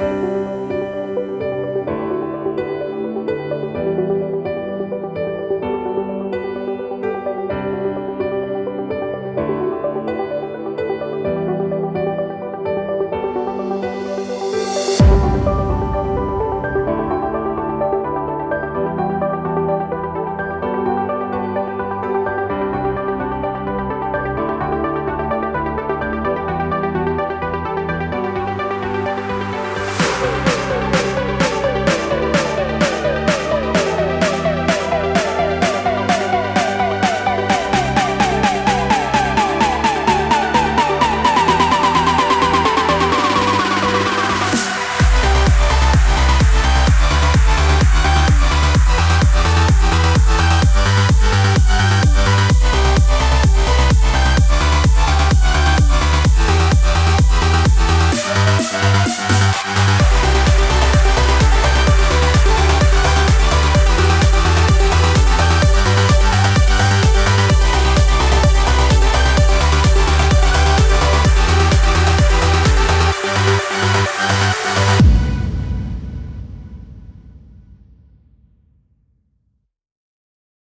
嗯。